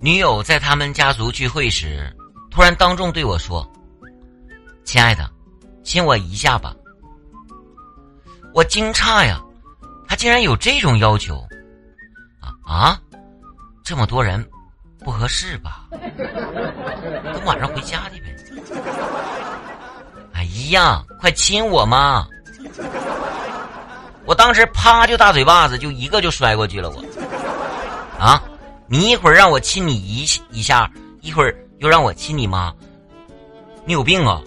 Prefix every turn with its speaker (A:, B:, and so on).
A: 女友在他们家族聚会时，突然当众对我说：“亲爱的，亲我一下吧。”我惊诧呀，他竟然有这种要求！啊啊，这么多人，不合适吧？等晚上回家去呗。哎呀，快亲我嘛！我当时啪就大嘴巴子，就一个就摔过去了。我啊，你一会儿让我亲你一一下，一会儿又让我亲你妈，你有病啊！